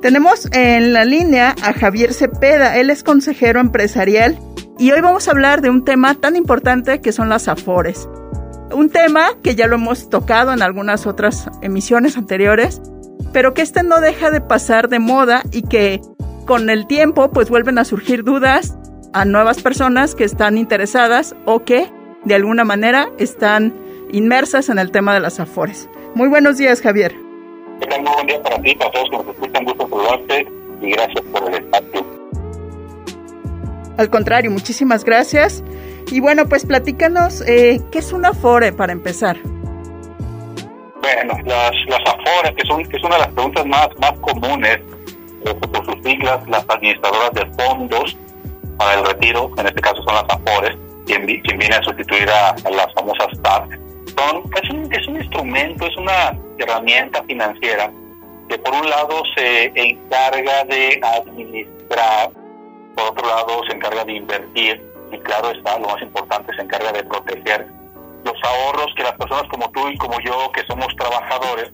Tenemos en la línea a Javier Cepeda, él es consejero empresarial y hoy vamos a hablar de un tema tan importante que son las afores. Un tema que ya lo hemos tocado en algunas otras emisiones anteriores, pero que este no deja de pasar de moda y que con el tiempo pues vuelven a surgir dudas a nuevas personas que están interesadas o que de alguna manera están inmersas en el tema de las afores. Muy buenos días, Javier. Que un buen día para ti, para todos que nos escuchan, gusto saludarte y gracias por el espacio. Al contrario, muchísimas gracias. Y bueno, pues platícanos, eh, ¿qué es una Afore para empezar? Bueno, las, las Afores, que son, que es una de las preguntas más, más comunes, eh, por sus siglas, las administradoras de fondos para el retiro, en este caso son las Afores, quien, quien viene a sustituir a, a las famosas TAP, es, un, es un instrumento, es una herramienta financiera que por un lado se encarga de administrar, por otro lado se encarga de invertir y claro está, lo más importante, se encarga de proteger los ahorros que las personas como tú y como yo, que somos trabajadores,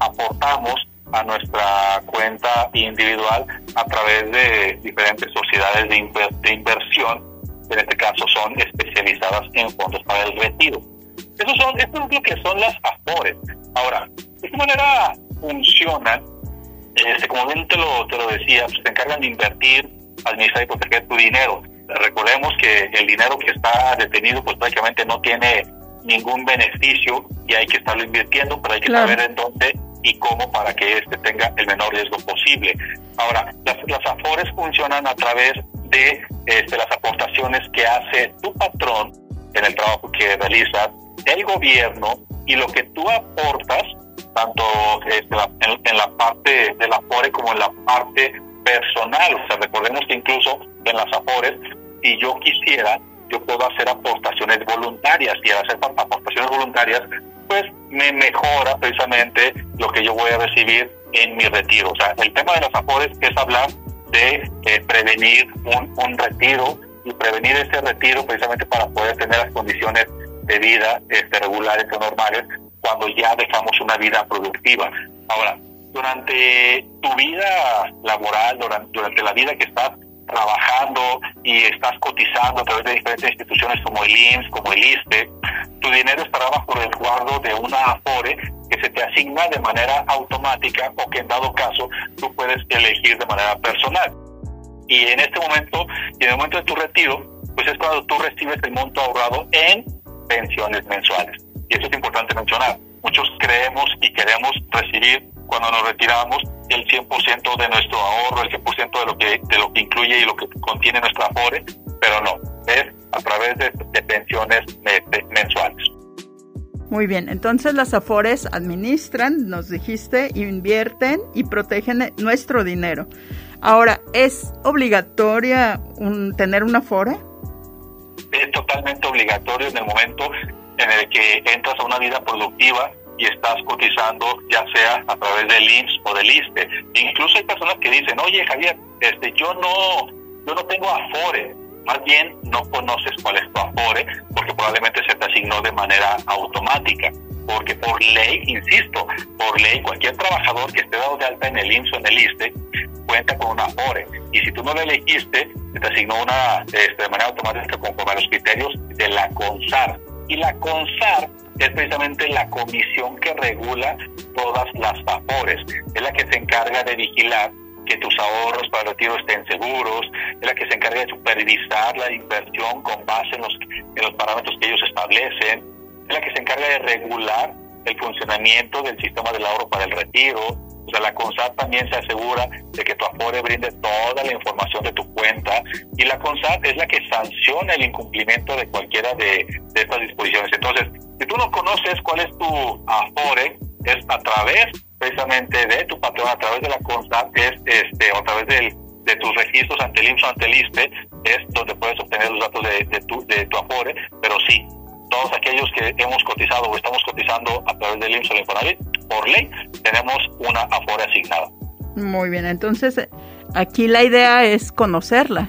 aportamos a nuestra cuenta individual a través de diferentes sociedades de, inversión, en este caso son especializadas en fondos para el retiro. Eso, son, eso es lo que son las AFORES. Ahora, ¿de qué manera funcionan? Este, como bien te lo, te lo decía, pues, se encargan de invertir, administrar y proteger tu dinero. Recordemos que el dinero que está detenido pues prácticamente no tiene ningún beneficio y hay que estarlo invirtiendo, pero hay que saber en dónde y cómo para que éste tenga el menor riesgo posible. Ahora, las, las AFORES funcionan a través de este, las aportaciones que hace tu patrón en el trabajo que realizas del gobierno y lo que tú aportas, tanto este, en, la parte de la AFORE como en la parte personal. O sea, recordemos que incluso en las AFORES, si yo quisiera, yo puedo hacer aportaciones voluntarias y al hacer aportaciones voluntarias, pues me mejora precisamente lo que yo voy a recibir en mi retiro. O sea, el tema de las AFORES es hablar de eh, prevenir un, un retiro y prevenir ese retiro precisamente para poder tener las condiciones de vida este, regulares o normales cuando ya dejamos una vida productiva. Ahora, durante tu vida laboral, durante, la vida que estás trabajando y estás cotizando a través de diferentes instituciones como el IMSS, como el ISTE, tu dinero estará bajo resguardo de una AFORE que se te asigna de manera automática o que en dado caso tú puedes elegir de manera personal. Y en este momento, y en el momento de tu retiro, pues es cuando tú recibes el monto ahorrado en pensiones mensuales. Y eso es importante mencionar. Muchos creemos y queremos recibir cuando nos retiramos el 100% de nuestro ahorro, el 100% de lo que de lo que incluye y lo que contiene nuestra Afore, pero no, es a través de, pensiones mensuales. Muy bien, entonces las Afores administran, nos dijiste, invierten y protegen nuestro dinero. Ahora, ¿es obligatoria un, tener una Afore? Es totalmente obligatorio en el momento en el que entras a una vida productiva y estás cotizando ya sea a través del IMSS o del ISTE. Incluso hay personas que dicen, oye Javier, este, yo no, yo no tengo Afore, más bien no conoces cuál es tu Afore porque probablemente se te asignó de manera automática. Porque por ley, insisto, por ley cualquier trabajador que esté dado de alta en el IMSS o en el ISTE cuenta con una Afore. Y si tú no la elegiste, te asignó una este, de manera automática conforme a los criterios de la CONSAR. Y la CONSAR es precisamente la comisión que regula todas las vapores. Es la que se encarga de vigilar que tus ahorros para el retiro estén seguros, es la que se encarga de supervisar la inversión con base en los, en los parámetros que ellos establecen, es la que se encarga de regular el funcionamiento del sistema del ahorro para el retiro. O sea, la CONSAT también se asegura de que tu Afore brinde toda la información de tu cuenta y la CONSAT es la que sanciona el incumplimiento de cualquiera de, de estas disposiciones. Entonces, si tú no conoces cuál es tu Afore, es a través precisamente de tu patrón, a través de la CONSAT, es este, o a través del, de tus registros ante el IMSS ante el ISPE, es donde puedes obtener los datos de, de, tu, de tu Afore, pero sí, todos aquellos que hemos cotizado o estamos cotizando a través del IMSS o Infonavit, por ley, tenemos una Afore asignada. Muy bien, entonces aquí la idea es conocerla.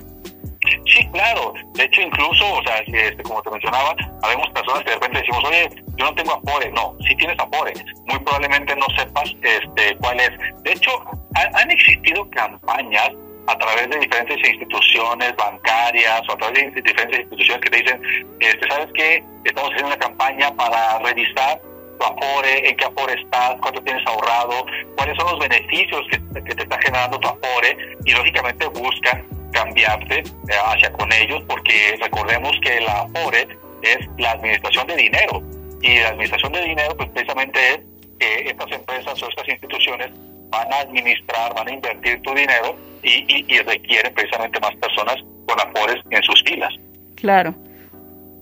Sí, claro. De hecho, incluso, o sea, este, como te mencionaba, habemos personas que de repente decimos, oye, yo no tengo Afore. No, sí tienes Afore. Muy probablemente no sepas este, cuál es. De hecho, han existido campañas a través de diferentes instituciones bancarias o a través de diferentes instituciones que te dicen, este, ¿sabes qué? Estamos haciendo una campaña para revisar tu Afore, en qué Afore estás, cuánto tienes ahorrado, cuáles son los beneficios que, te está generando tu Afore y lógicamente buscan cambiarte eh, hacia con ellos porque recordemos que la Afore es la administración de dinero y la administración de dinero pues precisamente es que estas empresas o estas instituciones van a administrar, van a invertir tu dinero y, y, y requieren precisamente más personas con afores en sus filas. Claro.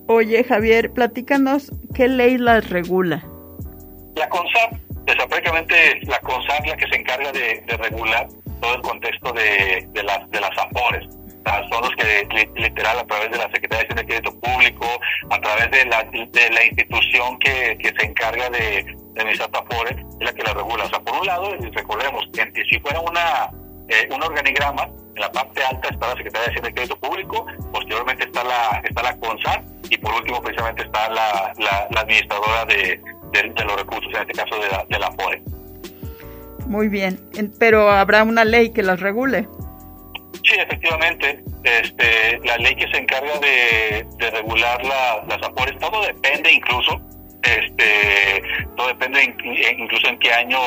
Oye, Javier, platícanos qué ley las regula. La CONSAP, es prácticamente la CONSAP la que se encarga de, de regular todo el contexto de, de, las, de las afores. O sea, son los que literal a través de la Secretaría de Crédito Público, a través de la, de la institución que, que se encarga de, de administrar afores, es la que la regula. O sea, por un lado, recordemos que si fuera una eh, un organigrama, en la parte alta está la Secretaría de Hacienda y Crédito Público, posteriormente está la, está la CONSAR y por último precisamente está la, la, administradora de, de, los recursos, en este caso de la, de la FORE. Muy bien, pero habrá una ley que las regule. Sí, efectivamente, este, la ley que se encarga de, de regular la, las AFORES, todo depende incluso, este, todo depende incluso en qué año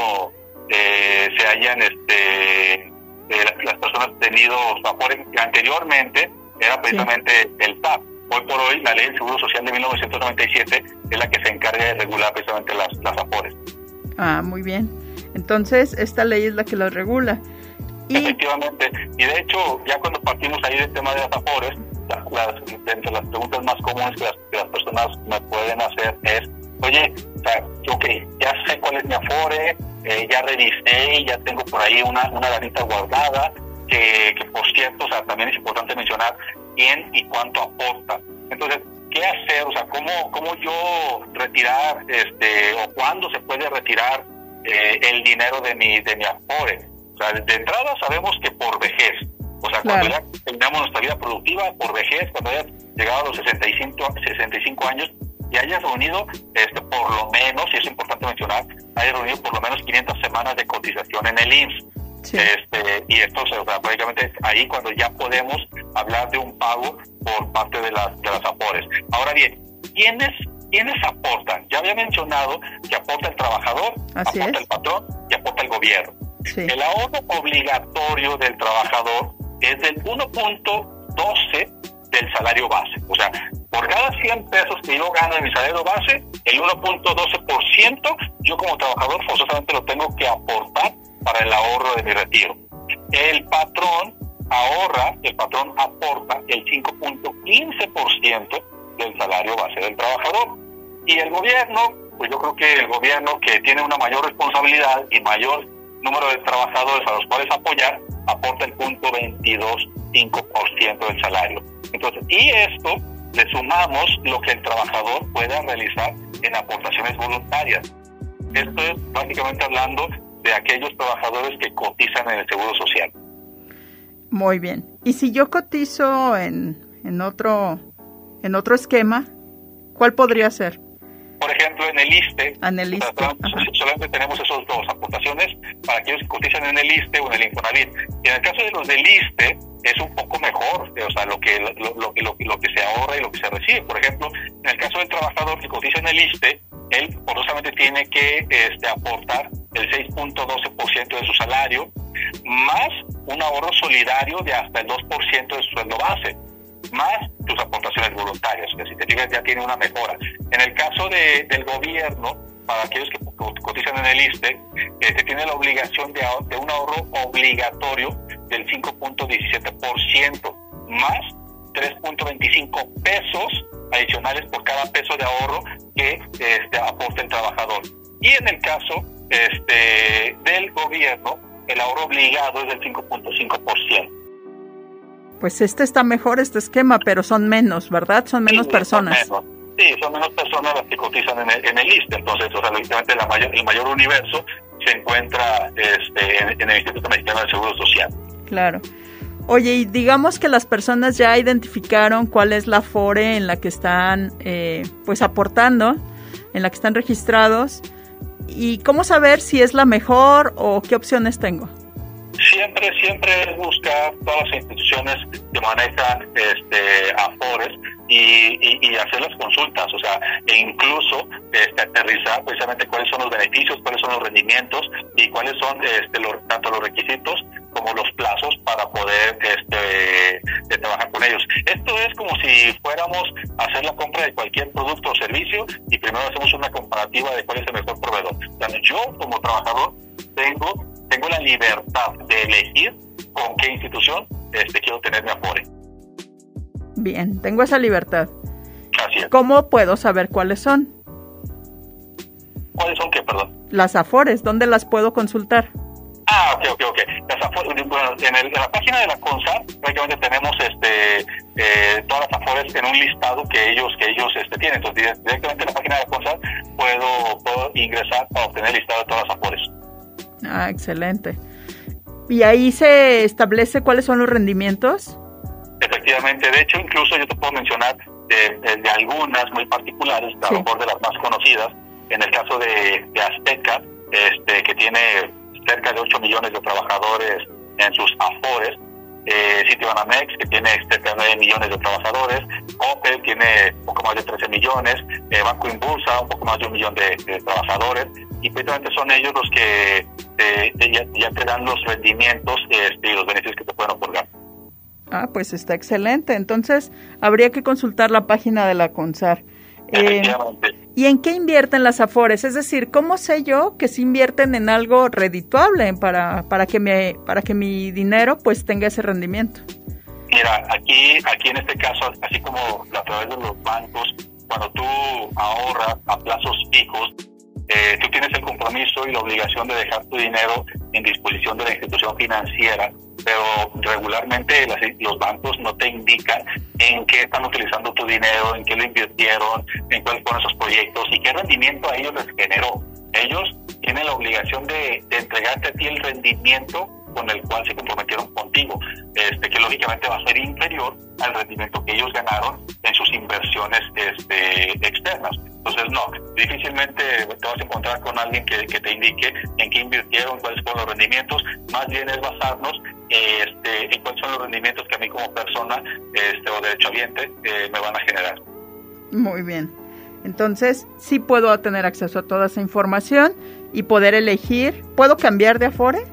eh, se hayan este, las personas tenido afores que anteriormente era precisamente el TAP. Hoy por hoy la ley del Seguro Social de 1997 es la que se encarga de regular precisamente las, las afores. Ah, muy bien. Entonces, esta ley es la que las regula. Y... Efectivamente. Y de hecho, ya cuando partimos ahí del tema de las afores, las, entre las preguntas más comunes que las, que las personas me pueden hacer es, oye, o sea, ok, ya sé cuál es mi afore, eh, ya revisé y ya tengo por ahí una, una lanita guardada, que, que, por cierto, o sea, también es importante mencionar quién y cuánto aporta. Entonces, ¿qué hacer? O sea, ¿cómo, cómo yo retirar, este, o cuándo se puede retirar eh, el dinero de mi, de mi Afore? O sea, de entrada sabemos que por vejez, o sea, cuando ya terminamos nuestra vida productiva, por vejez, cuando haya llegado a los 65, 65 años, y hayas reunido, este, por lo menos, y es importante mencionar, hayas reunido por lo menos 500 semanas de cotización en el IMSS. Este, y esto, o sea, prácticamente ahí cuando ya podemos hablar de un pago por parte de las, de las APORES. Ahora bien, ¿quiénes, ¿quiénes aportan? Ya había mencionado que aporta el trabajador, aporta el patrón y aporta el gobierno. El ahorro obligatorio del trabajador es del 1.12 del salario base. O sea, por cada 100 pesos que yo gano en mi salario base, el 1.12% yo como trabajador forzosamente lo tengo que aportar para el ahorro de mi retiro. El patrón ahorra, el patrón aporta el 5.15% del salario base del trabajador. Y el gobierno, pues yo creo que el gobierno que tiene una mayor responsabilidad y mayor número de trabajadores a los cuales apoyar, aporta el punto 22.5% del salario. Entonces, y esto le sumamos lo que el trabajador pueda realizar en aportaciones voluntarias. Esto es básicamente hablando de aquellos trabajadores que cotizan en el Seguro Social. Muy bien. ¿Y si yo cotizo en, en, otro, en otro esquema, cuál podría ser? Por ejemplo, en el ISTE, en el ISTE. solamente tenemos esos dos, aportaciones para aquellos que cotizan en el ISTE o en el Infonavit. Y en el caso de los del ISTE, es un poco mejor, o sea, lo que, lo, lo, lo, lo, que se ahorra y lo que se recibe. Por ejemplo, en el caso del trabajador que cotiza en el ISTE, él forzosamente tiene que este, aportar el 6.12% de su salario, más un ahorro solidario de hasta el 2% de su sueldo base, más tus aportaciones voluntarias, que si te fijas ya tiene una mejora. En el caso de, del gobierno, para aquellos que cotizan en el ISTE, este, tiene la obligación de, de un ahorro obligatorio del 5.17%, más 3.25 pesos adicionales por cada peso de ahorro que este, aporta el trabajador. Y en el caso este, del gobierno, el ahorro obligado es del 5.5%. Pues este está mejor, este esquema, pero son menos, ¿verdad? Son menos personas. Sí, son menos personas las que cotizan en el, en el ISTE. Entonces, o sea, lógicamente la mayor, el mayor universo se encuentra este, en, en el Instituto Mexicano del Seguro Social. Claro. Oye, y digamos que las personas ya identificaron cuál es la FORE en la que están eh, pues aportando, en la que están registrados, y cómo saber si es la mejor o qué opciones tengo. Siempre, siempre buscar todas las instituciones que manejan este, AFORES y, hacer las consultas, o sea, e incluso este, aterrizar precisamente cuáles son los beneficios, cuáles son los rendimientos y cuáles son este, tanto los requisitos como los plazos para poder este, trabajar con ellos. Esto es como si fuéramos a hacer la compra de cualquier producto o servicio y primero hacemos una comparativa de cuál es el mejor proveedor. yo como trabajador tengo, libertad de elegir con qué institución este, quiero tener mi afore. Bien, tengo esa libertad. Así es. ¿Cómo puedo saber cuáles son? ¿Cuáles son qué, perdón? Las afores, ¿dónde las puedo consultar? Ah, ok, ok, ok. bueno, en, el, en, la página de la CONSAR prácticamente tenemos este eh, todas las afores en un listado que ellos que ellos este, tienen. Entonces directamente en la página de la CONSAR puedo, puedo ingresar para obtener el listado de todas las afores. Ah, excelente. ¿Y ahí se establece cuáles son los rendimientos? Efectivamente, de hecho incluso yo te puedo mencionar de, de algunas muy particulares, a lo mejor de las más conocidas. En el caso de, de Azteca, este, que tiene cerca de 8 millones de trabajadores en sus afores, eh, Citibanamex, que tiene cerca de 9 millones de trabajadores, Opel tiene un poco más de 13 millones, eh, Banco Impulsa un poco más de un millón de, trabajadores, y precisamente son ellos los que eh, ya, te dan los rendimientos este, y los beneficios que te pueden otorgar. Ah, pues está excelente. Entonces, habría que consultar la página de la CONSAR. Eh, ¿Y en qué invierten las Afores? Es decir, ¿cómo sé yo que si invierten en algo redituable para, para, que, me, para que mi dinero pues tenga ese rendimiento? Mira, aquí, aquí en este caso, así como a través de los bancos, cuando tú ahorras a plazos fijos, eh, tú tienes el compromiso y la obligación de dejar tu dinero en disposición de la institución financiera pero regularmente los bancos no te indican en qué están utilizando tu dinero, en qué lo invirtieron, en cuáles fueron esos proyectos y qué rendimiento a ellos les generó. Ellos tienen la obligación de, entregarte a ti el rendimiento con el cual se comprometieron contigo, este, que lógicamente va a ser inferior al rendimiento que ellos ganaron en sus inversiones este, externas. Entonces, no, difícilmente te vas a encontrar con alguien que, que te indique en qué invirtieron, cuáles fueron los rendimientos, más bien es basarnos este, en cuáles son los rendimientos que a mí como persona este, o derechohabiente eh, me van a generar. Muy bien. Entonces, sí puedo tener acceso a toda esa información y poder elegir. ¿Puedo cambiar de Afore?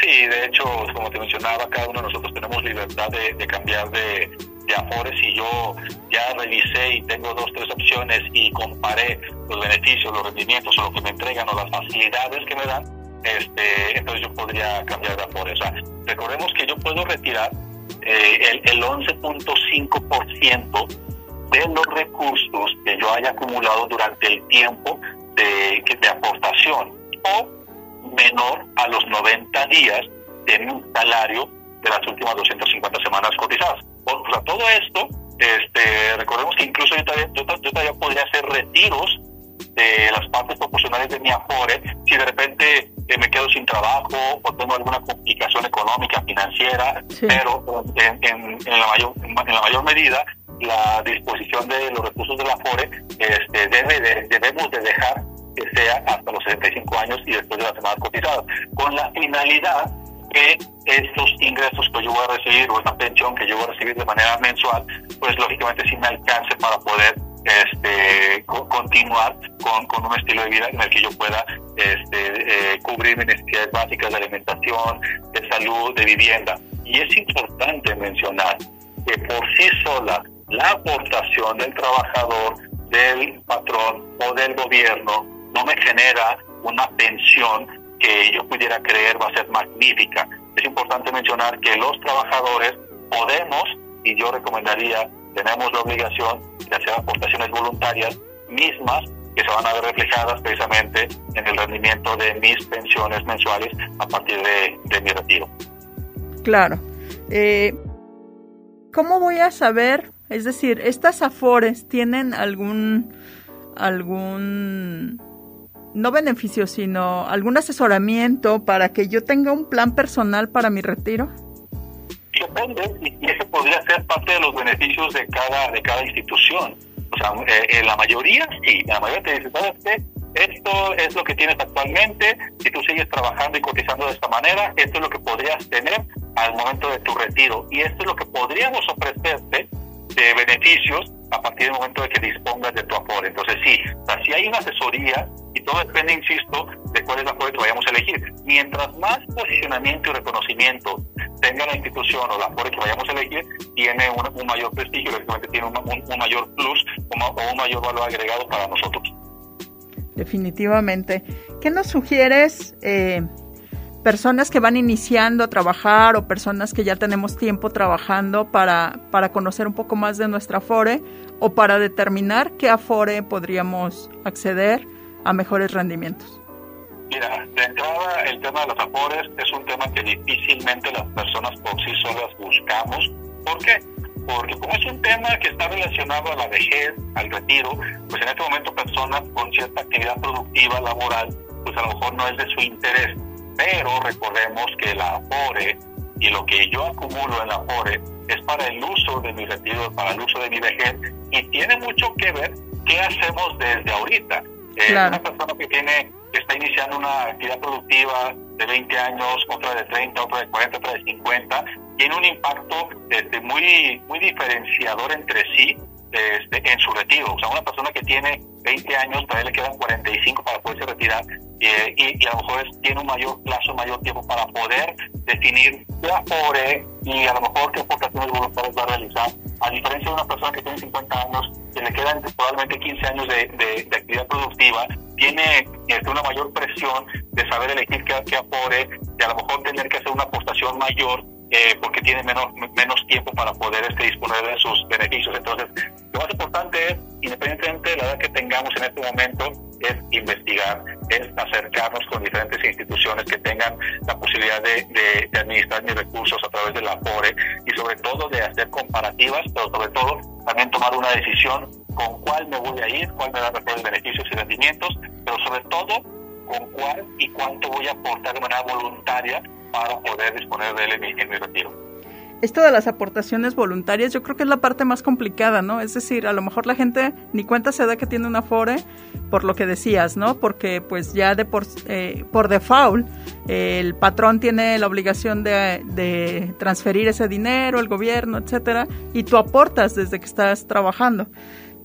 Sí, de hecho, como te mencionaba, cada uno de nosotros tenemos libertad de, cambiar de, de Afores y yo ya revisé y tengo dos, tres opciones y comparé los beneficios, los rendimientos o lo que me entregan o las facilidades que me dan, este, entonces yo podría cambiar de Afores. O sea, recordemos que yo puedo retirar eh, el, el 11.5% de los recursos que yo haya acumulado durante el tiempo de, de aportación o menor a los 90 días de mi salario de las últimas 250 semanas cotizadas. O, sea, todo esto, este, recordemos que incluso yo todavía, yo, todavía podría hacer retiros de las partes proporcionales de mi Afore si de repente eh, me quedo sin trabajo o tengo alguna complicación económica, financiera, pero en, en, la mayor, en la mayor medida la disposición de los recursos de la Afore este, debe de, debemos de dejar sea hasta los 65 años y después de las semanas cotizadas, con la finalidad que estos ingresos que yo voy a recibir o esta pensión que yo voy a recibir de manera mensual, pues lógicamente sí alcance para poder este, continuar con, con, un estilo de vida en el que yo pueda este, eh, cubrir mis necesidades básicas de alimentación, de salud, de vivienda. Y es importante mencionar que por sí sola la aportación del trabajador, del patrón o del gobierno no me genera una pensión que yo pudiera creer va a ser magnífica. Es importante mencionar que los trabajadores podemos, y yo recomendaría, tenemos la obligación de hacer aportaciones voluntarias mismas que se van a ver reflejadas precisamente en el rendimiento de mis pensiones mensuales a partir de, mi retiro. Claro. Eh, ¿Cómo voy a saber? Es decir, ¿estas afores tienen algún, algún, no beneficio, sino algún asesoramiento para que yo tenga un plan personal para mi retiro? Depende, y ese podría ser parte de los beneficios de cada, de cada institución. O sea, eh, en la mayoría sí, la mayoría te dice, ¿sabes qué? Esto es lo que tienes actualmente, si tú sigues trabajando y cotizando de esta manera, esto es lo que podrías tener al momento de tu retiro. Y esto es lo que podríamos ofrecerte de beneficios a partir del momento de que dispongas de tu Afore. Entonces sí, o si hay una asesoría, y todo depende, insisto, de cuál es la Afore que vayamos a elegir. Mientras más posicionamiento y reconocimiento tenga la institución o la Afore que vayamos a elegir, tiene un, mayor prestigio, lógicamente tiene un, mayor plus o un mayor valor agregado para nosotros. Definitivamente. ¿Qué nos sugieres? Eh, personas que van iniciando a trabajar o personas que ya tenemos tiempo trabajando para, para conocer un poco más de nuestra Afore o para determinar qué Afore podríamos acceder a mejores rendimientos? Mira, de entrada el tema de las Afores es un tema que difícilmente las personas por sí solas buscamos. ¿Por qué? Porque como es un tema que está relacionado a la vejez, al retiro, pues en este momento personas con cierta actividad productiva, laboral, pues a lo mejor no es de su interés pero recordemos que la Afore y lo que yo acumulo en la Afore es para el uso de mi retiro, para el uso de mi vejez y tiene mucho que ver qué hacemos desde ahorita. Eh, una persona que tiene que está iniciando una actividad productiva de 20 años, otra de 30, otra de 40, otra de 50, tiene un impacto este, muy, muy diferenciador entre sí este, en su retiro. O sea, una persona que tiene 20 años, para él le quedan 45 para poderse retirar eh, y, a lo mejor tiene un mayor plazo, mayor tiempo para poder definir qué afore y a lo mejor qué aportaciones voluntarias va a realizar. A diferencia de una persona que tiene 50 años, que le quedan probablemente 15 años de, actividad productiva, tiene este, una mayor presión de saber elegir qué, qué afore, y a lo mejor tener que hacer una aportación mayor eh, porque tiene menos, menos tiempo para poder este, disponer de sus beneficios. Entonces, lo más importante es, independientemente de la edad que tengamos en este momento, es investigar, es acercarnos con diferentes instituciones que tengan la posibilidad de, de, administrar mis recursos a través de la PORE y sobre todo de hacer comparativas, pero sobre todo también tomar una decisión con cuál me voy a ir, cuál me da mejores beneficios y rendimientos, pero sobre todo con cuál y cuánto voy a aportar de manera voluntaria para poder disponer de él en mi, retiro. Esto de las aportaciones voluntarias yo creo que es la parte más complicada, ¿no? Es decir, a lo mejor la gente ni cuenta se da que tiene una FORE por lo que decías, ¿no? Porque pues ya de por, eh, por default el patrón tiene la obligación de, de, transferir ese dinero, el gobierno, etcétera, y tú aportas desde que estás trabajando.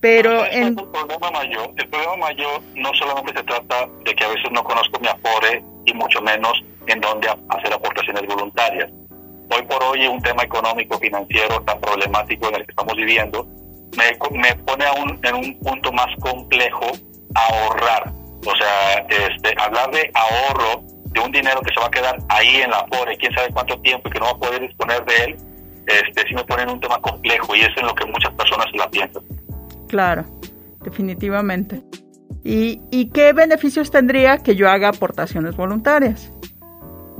Pero en... el problema mayor. El problema mayor no solamente se trata de que a veces no conozco mi Afore y mucho menos en dónde hacer aportaciones voluntarias. Hoy por hoy un tema económico financiero tan problemático en el que estamos viviendo me, me pone aún en un punto más complejo ahorrar. O sea, este, hablar de ahorro de un dinero que se va a quedar ahí en la Afore, quién sabe cuánto tiempo y que no va a poder disponer de él, este, sí me pone en un tema complejo y es en lo que muchas personas la piensan. Claro, definitivamente. ¿Y, ¿Y qué beneficios tendría que yo haga aportaciones voluntarias?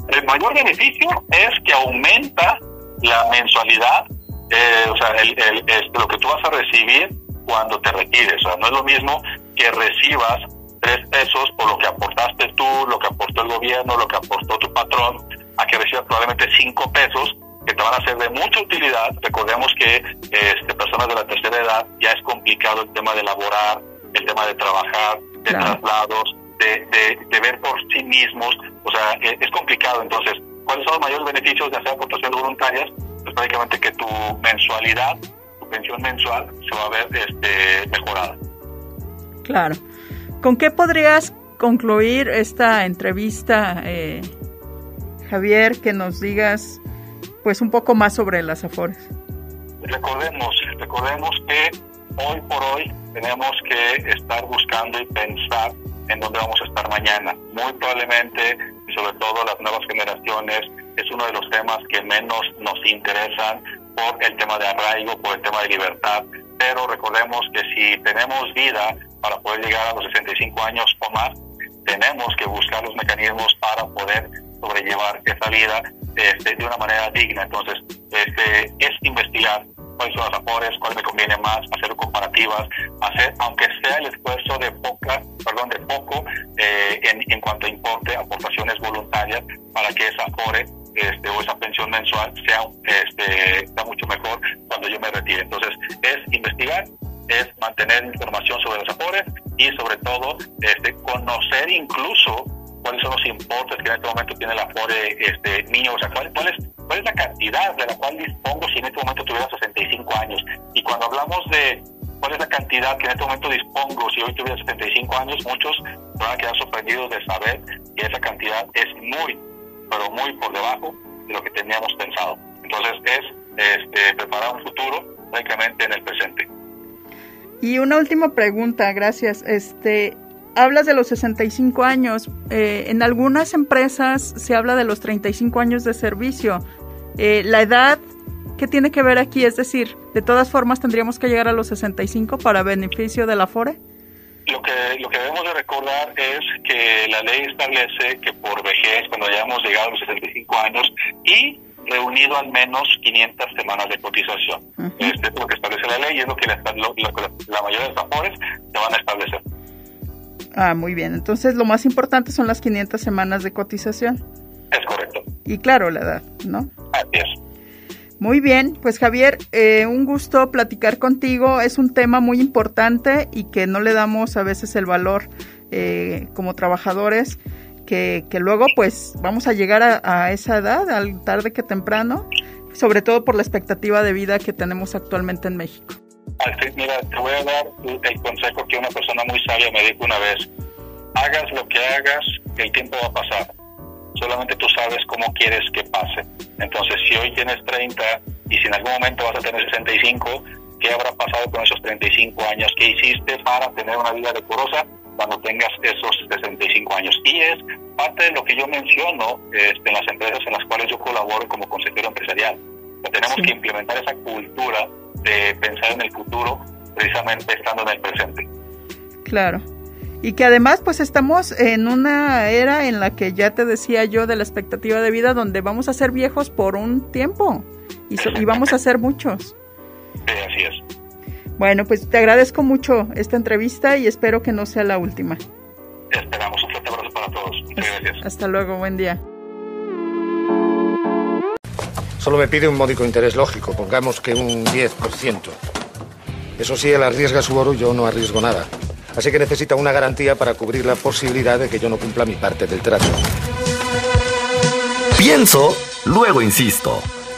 El mayor beneficio es que aumenta la mensualidad, eh, o sea, el, lo que tú vas a recibir cuando te retires. O sea, no es lo mismo que recibas tres pesos por lo que aportaste tú, lo que aportó el gobierno, lo que aportó tu patrón, a que recibas probablemente cinco pesos que te van a ser de mucha utilidad. Recordemos que este, personas de la tercera edad ya es complicado el tema de laborar, el tema de trabajar, de traslados, de, de, ver por sí mismos. O sea, e, es, complicado. Entonces, ¿cuáles son los mayores beneficios de hacer aportaciones voluntarias? Pues prácticamente que tu mensualidad, tu pensión mensual se va a ver este, mejorada. Claro. ¿Con qué podrías concluir esta entrevista, eh, Javier, que nos digas pues un poco más sobre las Afores? Recordemos, recordemos que hoy por hoy tenemos que estar buscando y pensar en dónde vamos a estar mañana. Muy probablemente, y sobre todo las nuevas generaciones, es uno de los temas que menos nos interesan por el tema de arraigo, por el tema de libertad, pero recordemos que si tenemos vida para poder llegar a los 65 años o más, tenemos que buscar los mecanismos para poder sobrellevar esa vida este, de una manera digna. Entonces, este, es investigar cuáles son los apores, cuál me conviene más, hacer comparativas, hacer, aunque sea el esfuerzo de mensual sea, este, sea mucho mejor cuando yo me retire. Entonces, es investigar, es mantener información sobre los afores y sobre todo este, conocer incluso cuáles son los importes que en este momento tiene la Afore este, niño, o sea, cuál, cuál, es, cuál es la cantidad de la cual dispongo si en este momento tuviera 65 años. Y cuando hablamos de cuál es la cantidad que en este momento dispongo si hoy tuviera 75 años, muchos van a quedar sorprendidos de saber que esa cantidad es muy, pero muy por debajo última pregunta, gracias. Este, hablas de los 65 años. Eh, en algunas empresas se habla de los 35 años de servicio. Eh, la edad, ¿qué tiene que ver aquí? Es decir, de todas formas tendríamos que llegar a los 65 para beneficio de la FORE. Lo que, lo que debemos de recordar es que la ley establece que por vejez, cuando hayamos llegado a los 65 años y reunido al menos 500 semanas de cotización. Este es lo que establece la ley y es lo que la, la mayoría de los afores se van a establecer. Ah, muy bien. Entonces lo más importante son las 500 semanas de cotización. Es correcto. Y claro, la edad, ¿no? Así es. Muy bien, pues Javier, eh, un gusto platicar contigo. Es un tema muy importante y que no le damos a veces el valor eh, como trabajadores, que, que, luego pues vamos a llegar a, a, esa edad, al tarde que temprano, sobre todo por la expectativa de vida que tenemos actualmente en México. Mira, te voy a dar el consejo que una persona muy sabia me dijo una vez. Hagas lo que hagas, el tiempo va a pasar. Solamente tú sabes cómo quieres que pase. Entonces, si hoy tienes 30 y si en algún momento vas a tener 65, ¿qué habrá pasado con esos 35 años? ¿Qué hiciste para tener una vida decorosa cuando tengas esos 65 años? Y es parte de lo que yo menciono este, en las empresas en las cuales yo colaboro como consejero empresarial. tenemos sí. que implementar esa cultura de pensar en el futuro precisamente estando en el presente. Claro. Y que además pues estamos en una era en la que ya te decía yo de la expectativa de vida donde vamos a ser viejos por un tiempo y, so y vamos a ser muchos. Bueno, pues te agradezco mucho esta entrevista y espero que no sea la última. Esperamos un fuerte abrazo para todos. Muchas gracias. Hasta luego, buen día. Solo me pide un módico interés lógico, pongamos que un 10%. Eso sí, él arriesga su oro, yo no arriesgo nada. Así que necesita una garantía para cubrir la posibilidad de que yo no cumpla mi parte del trato. Pienso, luego insisto.